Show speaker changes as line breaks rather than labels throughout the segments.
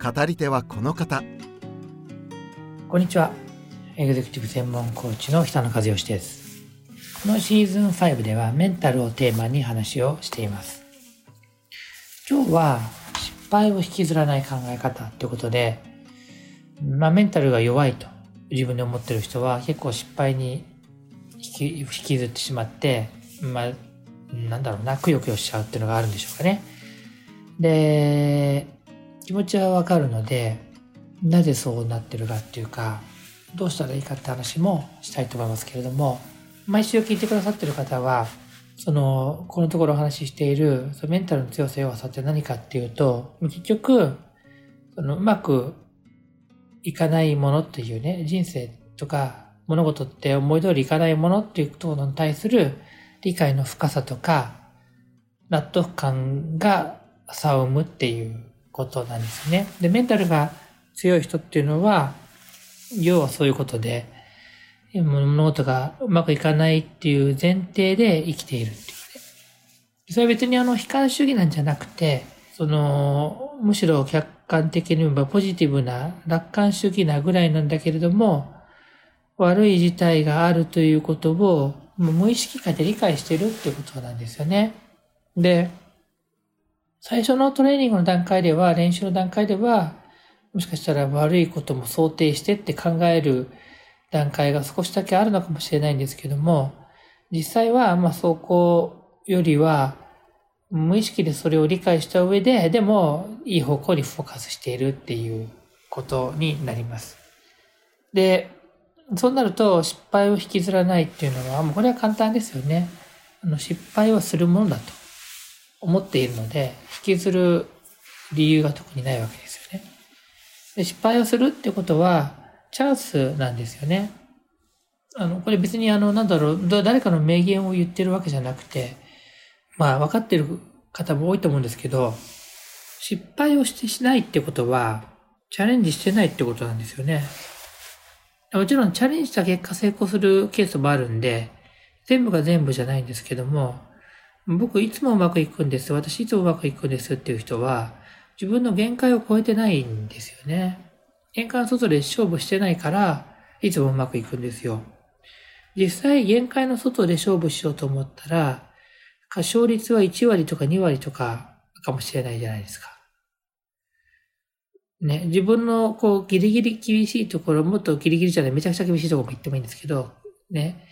語り手はこの方。
こんにちは。エグゼクティブ専門コーチの北野和義です。このシーズン5ではメンタルをテーマに話をしています。今日は失敗を引きずらない考え方ということでまあメンタルが弱いと自分で思ってる人は結構失敗に引き引きずってしまってまあなんだろうな、くよくよしちゃうっていうのがあるんでしょうかね。で、気持ちはわかるので、なぜそうなってるかっていうか、どうしたらいいかって話もしたいと思いますけれども、毎週聞いてくださってる方は、その、このところお話ししている、そのメンタルの強さ弱さって何かっていうと、結局、そのうまくいかないものっていうね、人生とか物事って思い通りいかないものっていうことに対する理解の深さとか、納得感が差を生むっていうことなんですね。で、メンタルが強い人っていうのは、要はそういうことで、物事がうまくいかないっていう前提で生きているっていうね。それは別にあの悲観主義なんじゃなくて、その、むしろ客観的に言えばポジティブな楽観主義なぐらいなんだけれども、悪い事態があるということを無意識化で理解してるっていうことなんですよね。で、最初のトレーニングの段階では、練習の段階では、もしかしたら悪いことも想定してって考える段階が少しだけあるのかもしれないんですけども、実際は、まあ、走行よりは、無意識でそれを理解した上で、でも、いい方向にフォーカスしているっていうことになります。で、そうなると失敗を引きずらないっていうのは、もうこれは簡単ですよね。あの失敗はするものだと思っているので、引きずる理由が特にないわけですよね。で失敗をするってことは、チャンスなんですよね。あの、これ別にあの、なんだろう、誰かの名言を言ってるわけじゃなくて、まあ分かってる方も多いと思うんですけど、失敗をしてしないってことは、チャレンジしてないってことなんですよね。もちろんチャレンジした結果成功するケースもあるんで、全部が全部じゃないんですけども、僕いつもうまくいくんです。私いつもうまくいくんですっていう人は、自分の限界を超えてないんですよね。限界の外で勝負してないから、いつもうまくいくんですよ。実際、限界の外で勝負しようと思ったら、勝率は1割とか2割とかかもしれないじゃないですか。ね、自分のこうギリギリ厳しいところ、もっとギリギリじゃない、めちゃくちゃ厳しいところも行ってもいいんですけど、ね、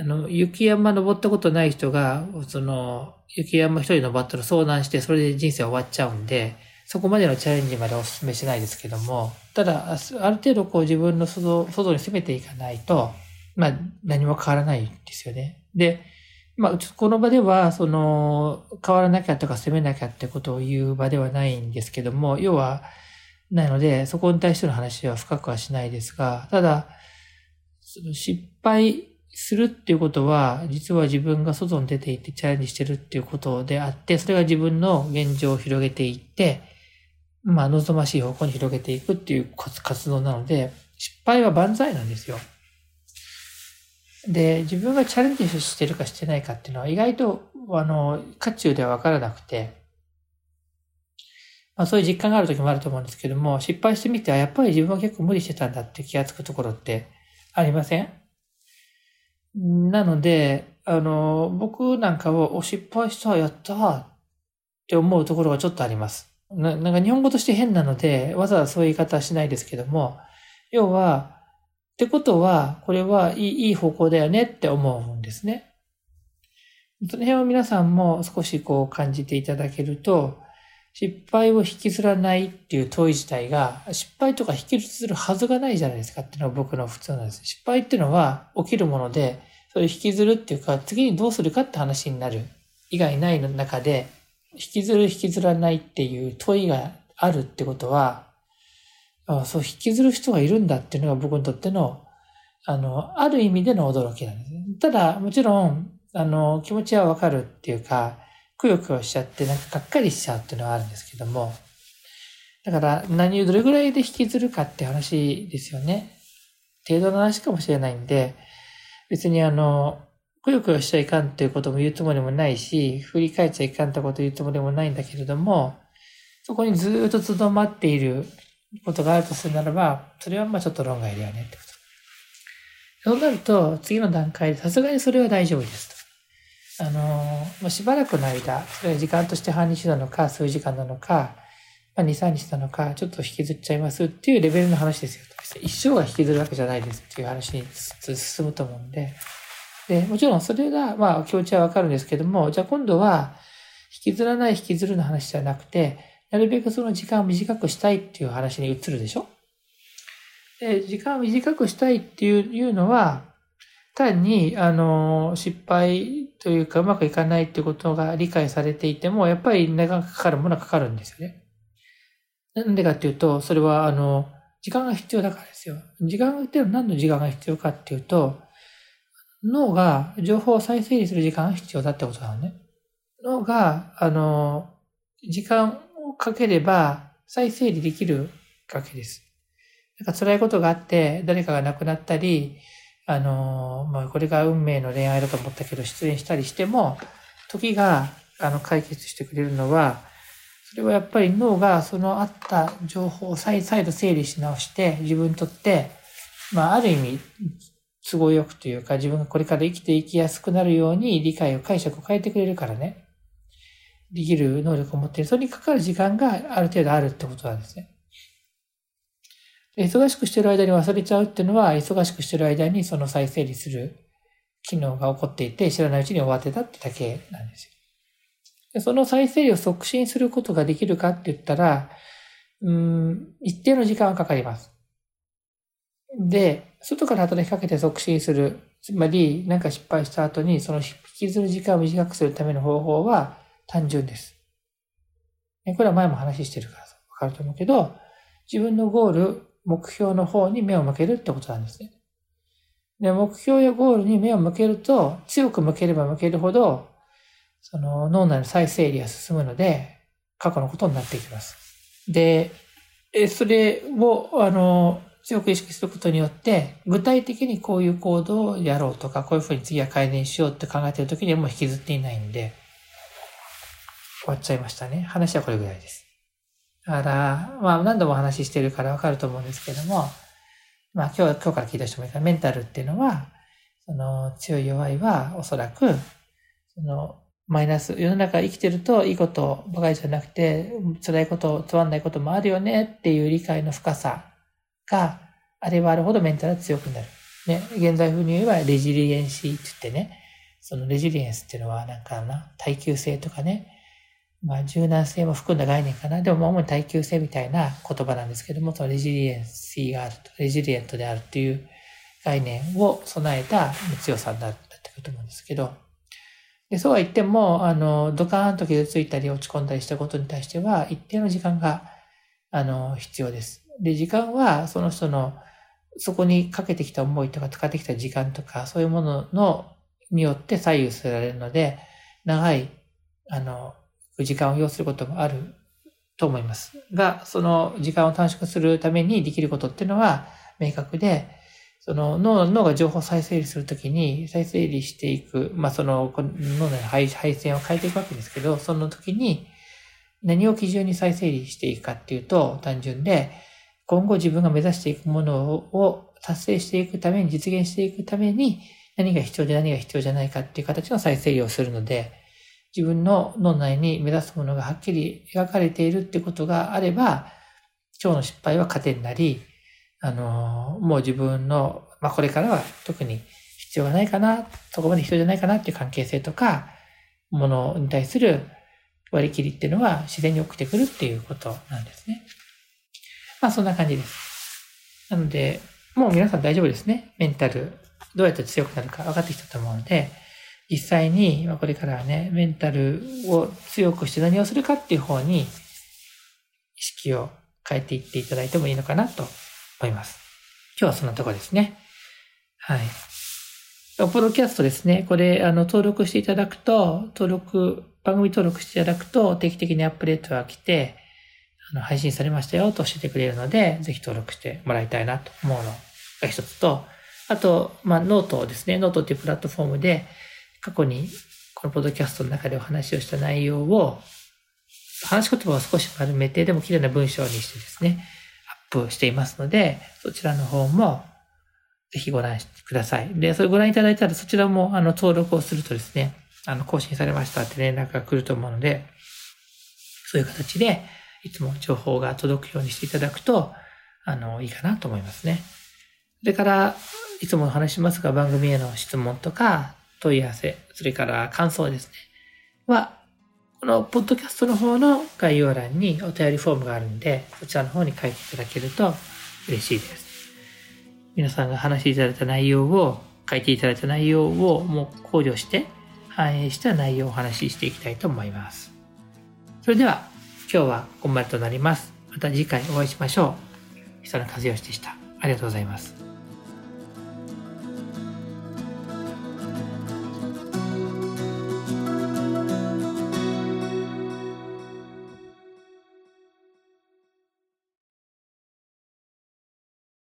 あの、雪山登ったことない人が、その、雪山一人登ったら遭難して、それで人生終わっちゃうんで、そこまでのチャレンジまでお勧めしないですけども、ただ、ある程度こう自分の外外に攻めていかないと、まあ、何も変わらないんですよね。で、まあ、この場では、その、変わらなきゃとか攻めなきゃってことを言う場ではないんですけども、要は、ないので、そこに対しての話は深くはしないですが、ただ、失敗するっていうことは、実は自分が外に出ていってチャレンジしてるっていうことであって、それが自分の現状を広げていって、まあ、望ましい方向に広げていくっていう活動なので、失敗は万歳なんですよ。で、自分がチャレンジしてるかしてないかっていうのは意外と、あの、渦中ではわからなくて、まあ、そういう実感がある時もあると思うんですけども、失敗してみては、やっぱり自分は結構無理してたんだって気がつくところってありません？なので、あの、僕なんかを失敗した、やったって思うところがちょっとあります。ななんか日本語として変なので、わざわざそういう言い方はしないですけども、要は、ってことは、これはいいいい方向だよねって思うんですね。その辺を皆さんも少しこう感じていただけると、失敗を引きずらないっていう問い自体が、失敗とか引きずるはずがないじゃないですかっていうのが僕の普通なんです。失敗っていうのは起きるもので、それ引きずるっていうか、次にどうするかって話になる以外ないの中で、引きずる引きずらないっていう問いがあるってことは、あそう、引きずる人がいるんだっていうのが僕にとっての、あの、ある意味での驚きなんです。ただ、もちろん、あの、気持ちはわかるっていうか、くよくよしちゃって、なんかがっかりしちゃうっていうのはあるんですけども、だから何をどれぐらいで引きずるかって話ですよね。程度の話かもしれないんで、別にあの、くよくよしちゃいかんっていうことも言うつもりもないし、振り返っちゃいかんってこと言うつもりもないんだけれども、そこにずっと留まっていることがあるとするならば、それはまあちょっと論外だよねってこと。そうなると、次の段階でさすがにそれは大丈夫ですと。あの、もうしばらくの間、それは時間として半日なのか、数時間なのか、まあ、2、3日なのか、ちょっと引きずっちゃいますっていうレベルの話ですよ。一生が引きずるわけじゃないですっていう話に進むと思うんで。で、もちろんそれが、まあ気持ちはわかるんですけども、じゃあ今度は、引きずらない引きずるの話じゃなくて、なるべくその時間を短くしたいっていう話に移るでしょで、時間を短くしたいっていうのは、単に、あの、失敗というかうまくいかないっていうことが理解されていても、やっぱり長くかかるものはかかるんですよね。なんでかっていうと、それは、あの、時間が必要だからですよ。時間って何の時間が必要かっていうと、脳が情報を再整理する時間が必要だってことなのね。脳が、あの、時間をかければ再整理できるわけです。なんか辛いことがあって、誰かが亡くなったり、あの、まあ、これが運命の恋愛だと思ったけど、出演したりしても、時が、あの、解決してくれるのは、それはやっぱり脳がそのあった情報を再再度整理し直して、自分にとって、まあ、ある意味、都合よくというか、自分がこれから生きていきやすくなるように理解を解釈を変えてくれるからね。できる能力を持っている。それにかかる時間がある程度あるってことなんですね。忙しくしてる間に忘れちゃうっていうのは、忙しくしてる間にその再整理する機能が起こっていて、知らないうちに終わってたってだけなんですよ。その再生を促進することができるかって言ったら、うん、一定の時間はかかります。で、外から働きかけて促進する。つまり、何か失敗した後に、その引きずる時間を短くするための方法は単純です。これは前も話してるからわかると思うけど、自分のゴール、目標の方に目を向けるってことなんですね。で、目標やゴールに目を向けると、強く向ければ向けるほど、その脳内の再整理が進むので、過去のことになっていきます。で、それを、あの、強く意識することによって、具体的にこういう行動をやろうとか、こういうふうに次は改善しようって考えているときにはもう引きずっていないんで、終わっちゃいましたね。話はこれぐらいです。だから、まあ何度もお話ししてるからわかると思うんですけども、まあ今日、今日から聞いた人もいるから、メンタルっていうのは、その強い弱いはおそらく、そのマイナス、世の中生きてるといいことばかりじゃなくて、辛いこと、つまんないこともあるよねっていう理解の深さがあればあるほどメンタルが強くなる。ね、現在風に言えばレジリエンシーって言ってね、そのレジリエンスっていうのはなんかな、耐久性とかね、まあ柔軟性も含んだ概念かな。でも主に耐久性みたいな言葉なんですけども、そのレジリエンシーがあると、レジリエントであるっていう概念を備えた強さになるんだってことなんですけど、でそうは言っても、あの、ドカーンと傷ついたり落ち込んだりしたことに対しては、一定の時間が、あの、必要です。で、時間は、その人の、そこにかけてきた思いとか使ってきた時間とか、そういうものの、によって左右されるので、長い、あの、時間を要することもあると思います。が、その時間を短縮するためにできることっていうのは明確で、その脳脳が情報を再整理するときに、再整理していく、まあその脳の配配線を変えていくわけですけど、その時に何を基準に再整理していくかっていうと、単純で、今後自分が目指していくものを達成していくために、実現していくために、何が必要で何が必要じゃないかっていう形の再整理をするので、自分の脳内に目指すものがはっきり描かれているってことがあれば、今日の失敗は糧になり、あの、もう自分の、まあ、これからは特に必要がないかな、そこまで必要じゃないかなっていう関係性とか、ものに対する割り切りっていうのは自然に起きてくるっていうことなんですね。まあそんな感じです。なので、もう皆さん大丈夫ですね。メンタル、どうやって強くなるか分かってきたと思うので、実際に、これからはね、メンタルを強くして何をするかっていう方に意識を変えていっていただいてもいいのかなと思います。今日はそんなとこですね。はい。ポッドキャストですね。これ、あの、登録していただくと、登録、番組登録していただくと、定期的にアップデートが来て、あの、配信されましたよと教えてくれるので、ぜひ登録してもらいたいなと思うのが一つと、あと、まあ、ノートですね。ノートっていうプラットフォームで、過去にこのポッドキャストの中でお話をした内容を、話し言葉を少し丸めて、でも綺麗な文章にしてですね、アップしていますので、そちらの方もぜひご覧ください。で、それご覧いただいたらそちらもあの登録をするとですね、あの更新されましたって連絡が来ると思うので、そういう形でいつも情報が届くようにしていただくと、あの、いいかなと思いますね。それから、いつもお話しますが番組への質問とか問い合わせ、それから感想ですね。は、このポッドキャストの方の概要欄にお便りフォームがあるんで、そちらの方に書いていただけると嬉しいです。皆さんが話していただいた内容を、書いていただいた内容をもう考慮して反映した内容をお話ししていきたいと思います。それでは今日はここまでとなります。また次回お会いしましょう。久野和義でした。ありがとうございます。